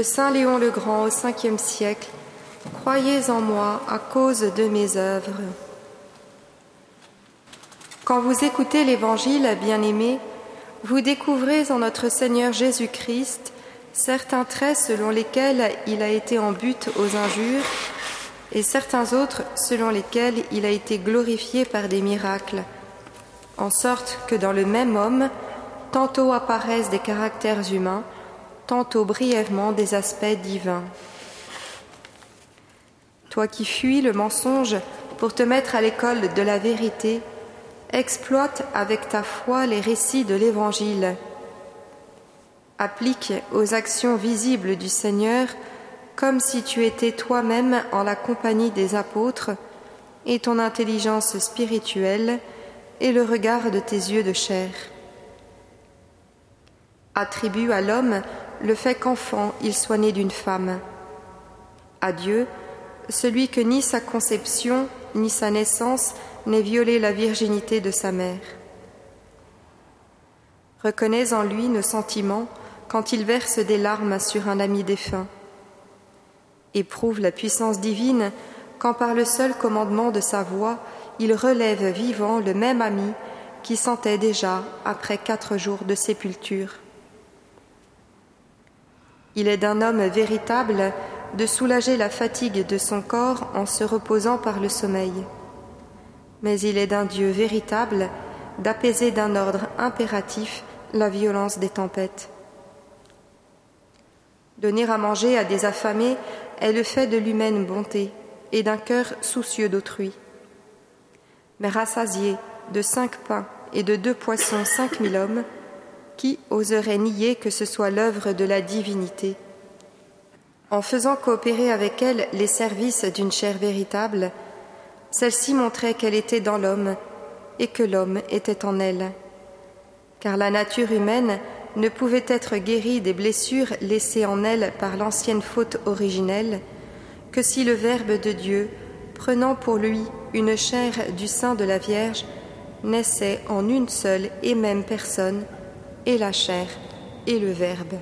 de Saint Léon le Grand au Ve siècle, croyez en moi à cause de mes œuvres. Quand vous écoutez l'Évangile, bien-aimés, vous découvrez en notre Seigneur Jésus-Christ certains traits selon lesquels il a été en but aux injures et certains autres selon lesquels il a été glorifié par des miracles, en sorte que dans le même homme, tantôt apparaissent des caractères humains, tantôt brièvement des aspects divins. Toi qui fuis le mensonge pour te mettre à l'école de la vérité, exploite avec ta foi les récits de l'Évangile. Applique aux actions visibles du Seigneur comme si tu étais toi-même en la compagnie des apôtres et ton intelligence spirituelle et le regard de tes yeux de chair. Attribue à l'homme le fait qu'enfant il soit né d'une femme. À Dieu, celui que ni sa conception ni sa naissance n'ait violé la virginité de sa mère. Reconnais en lui nos sentiments quand il verse des larmes sur un ami défunt. Éprouve la puissance divine quand par le seul commandement de sa voix il relève vivant le même ami qui sentait déjà après quatre jours de sépulture. Il est d'un homme véritable de soulager la fatigue de son corps en se reposant par le sommeil mais il est d'un Dieu véritable d'apaiser d'un ordre impératif la violence des tempêtes. Donner à manger à des affamés est le fait de l'humaine bonté et d'un cœur soucieux d'autrui. Mais rassasier de cinq pains et de deux poissons cinq mille hommes, qui oserait nier que ce soit l'œuvre de la divinité En faisant coopérer avec elle les services d'une chair véritable, celle-ci montrait qu'elle était dans l'homme et que l'homme était en elle. Car la nature humaine ne pouvait être guérie des blessures laissées en elle par l'ancienne faute originelle que si le Verbe de Dieu, prenant pour lui une chair du sein de la Vierge, naissait en une seule et même personne, et la chair et le Verbe.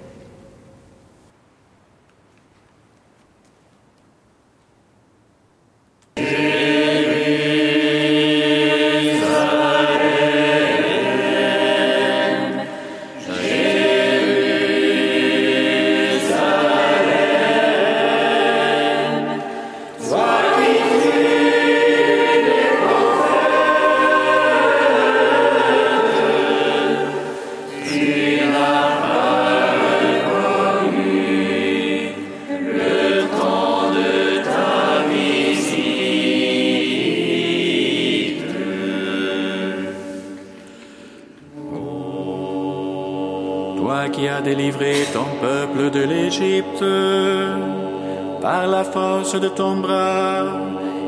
Par la force de ton bras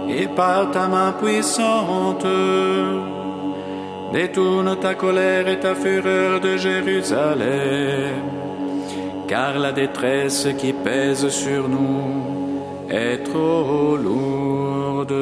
et par ta main puissante. Détourne ta colère et ta fureur de Jérusalem, car la détresse qui pèse sur nous est trop lourde.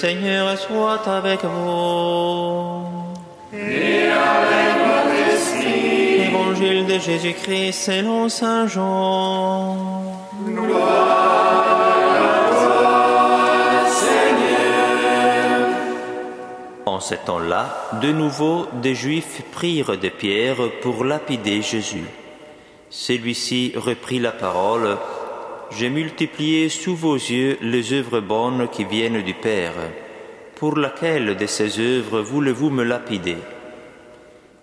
Seigneur soit avec vous. Et avec votre esprit. Évangile de Jésus-Christ selon Saint Jean. Gloire à toi, Seigneur. En ce temps-là, de nouveau, des Juifs prirent des pierres pour lapider Jésus. Celui-ci reprit la parole j'ai multiplié sous vos yeux les œuvres bonnes qui viennent du Père. Pour laquelle de ces œuvres voulez-vous me lapider?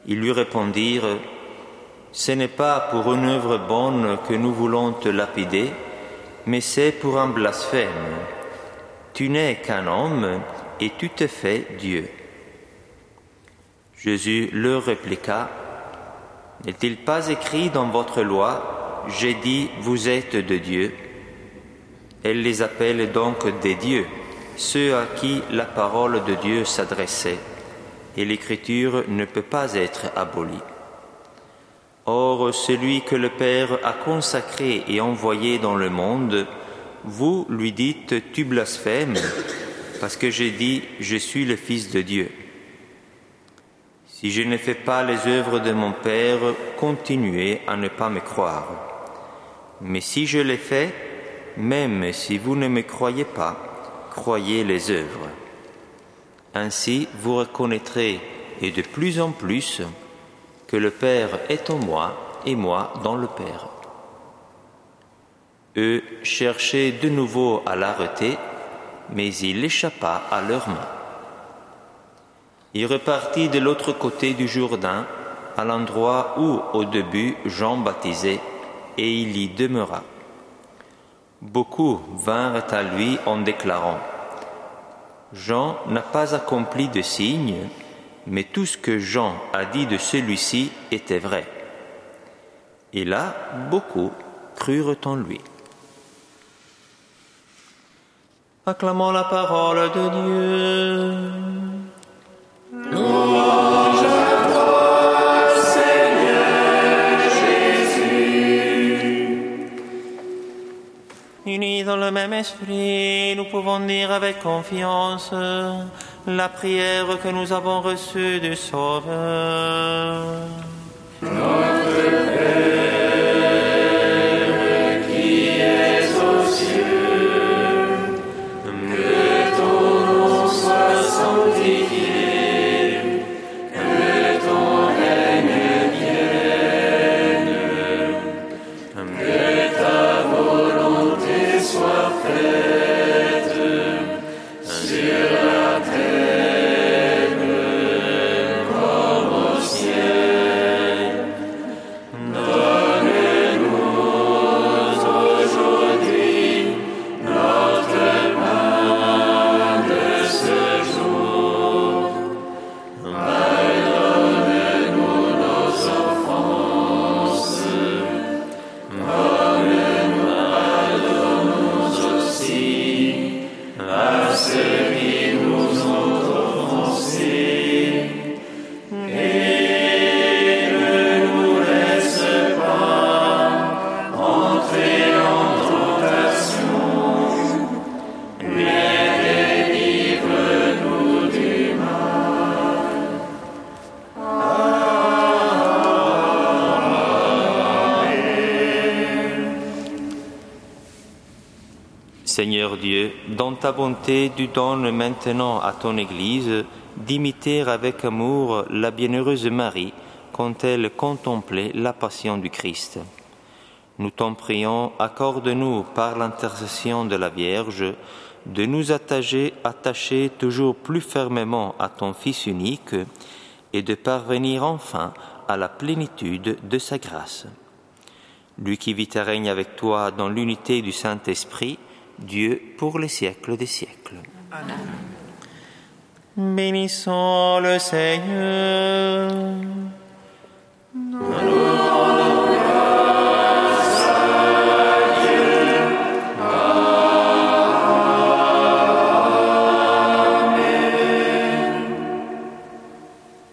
Ils lui répondirent, Ce n'est pas pour une œuvre bonne que nous voulons te lapider, mais c'est pour un blasphème. Tu n'es qu'un homme et tu te fais Dieu. Jésus leur répliqua, N'est-il pas écrit dans votre loi, J'ai dit, vous êtes de Dieu Elle les appelle donc des dieux, ceux à qui la parole de Dieu s'adressait, et l'écriture ne peut pas être abolie. Or, celui que le Père a consacré et envoyé dans le monde, vous lui dites, tu blasphèmes, parce que j'ai dit, je suis le Fils de Dieu. Si je ne fais pas les œuvres de mon Père, continuez à ne pas me croire. Mais si je les fais, même si vous ne me croyez pas, croyez les œuvres. Ainsi vous reconnaîtrez, et de plus en plus, que le Père est en moi et moi dans le Père. Eux cherchaient de nouveau à l'arrêter, mais il échappa à leurs mains. Il repartit de l'autre côté du Jourdain, à l'endroit où au début Jean baptisait, et il y demeura. Beaucoup vinrent à lui en déclarant Jean n'a pas accompli de signes, mais tout ce que Jean a dit de celui-ci était vrai. Et là, beaucoup crurent en lui. Acclamons la parole de Dieu. Dans le même esprit, nous pouvons dire avec confiance la prière que nous avons reçue du Sauveur. Seigneur Dieu, dans ta bonté, tu donnes maintenant à ton Église d'imiter avec amour la bienheureuse Marie quand elle contemplait la passion du Christ. Nous t'en prions, accorde-nous par l'intercession de la Vierge de nous attacher, attacher toujours plus fermement à ton Fils unique et de parvenir enfin à la plénitude de sa grâce. Lui qui vit et règne avec toi dans l'unité du Saint-Esprit, Dieu pour les siècles des siècles. Bénissons le Seigneur.